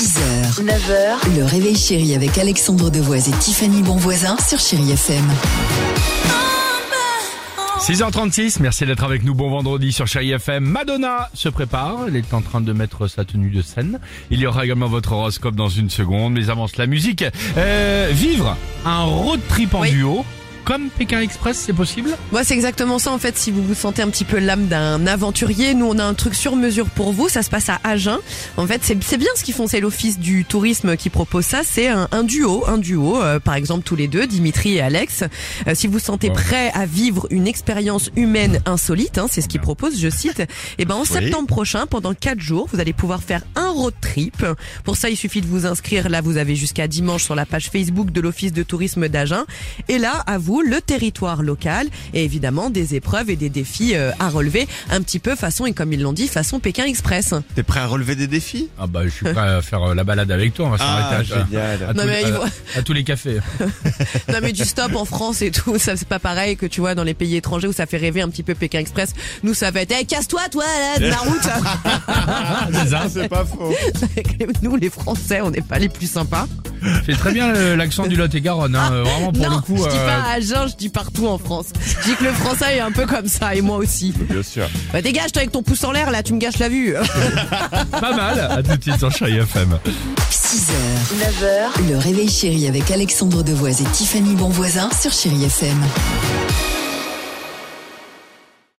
6h, 9h, le réveil chéri avec Alexandre Devoise et Tiffany Bonvoisin sur Chéri FM. 6h36, merci d'être avec nous. Bon vendredi sur Chéri FM. Madonna se prépare. Elle est en train de mettre sa tenue de scène. Il y aura également votre horoscope dans une seconde. Mais avance la musique. Euh, vivre un road trip en Oui. duo. Comme Pékin Express, c'est possible Moi, c'est exactement ça en fait. Si vous vous sentez un petit peu l'âme d'un aventurier, nous on a un truc sur mesure pour vous. Ça se passe à Agen. En fait, c'est c'est bien ce qu'ils font. C'est l'office du tourisme qui propose ça. C'est un, un duo, un duo. euh, par exemple, tous les deux, Dimitri et Alex. Euh, si vous sentez Ouais. prêt à vivre une expérience humaine insolite, hein, c'est ce qu'ils proposent. Je cite. Et ben en septembre prochain, pendant quatre jours, vous allez pouvoir faire un road trip. Pour ça, il suffit de vous inscrire. Là, vous avez jusqu'à dimanche sur la page Facebook de l'office de tourisme d'Agen. Et là, à vous, le territoire local et évidemment des épreuves et des défis euh, à relever un petit peu façon, et comme ils l'ont dit, façon Pékin Express. T'es prêt à relever des défis? Ah bah je suis prêt à faire euh, la balade avec toi. On va s'arrêter à, génial. à Non, tous- à- à les cafés. Non mais du stop en France et tout, ça c'est pas pareil que tu vois dans les pays étrangers où ça fait rêver un petit peu Pékin Express. Nous ça va être, hey, casse-toi toi là, de la route. C'est pas faux. Nous les Français, on n'est pas les plus sympas. Fait très bien l'accent du Lot-et-Garonne. Hein. euh, Vraiment pour non, le coup. je dis euh, pas à Agen, je dis partout en France. Je dis que le français est un peu comme ça et moi aussi. Bien sûr. Bah dégage toi avec ton pouce en l'air là, tu me gâches la vue. Pas mal. À tout de suite sur Chéri FM. 6h, 9h, le réveil chéri avec Alexandre Devoise et Tiffany Bonvoisin sur Chéri FM.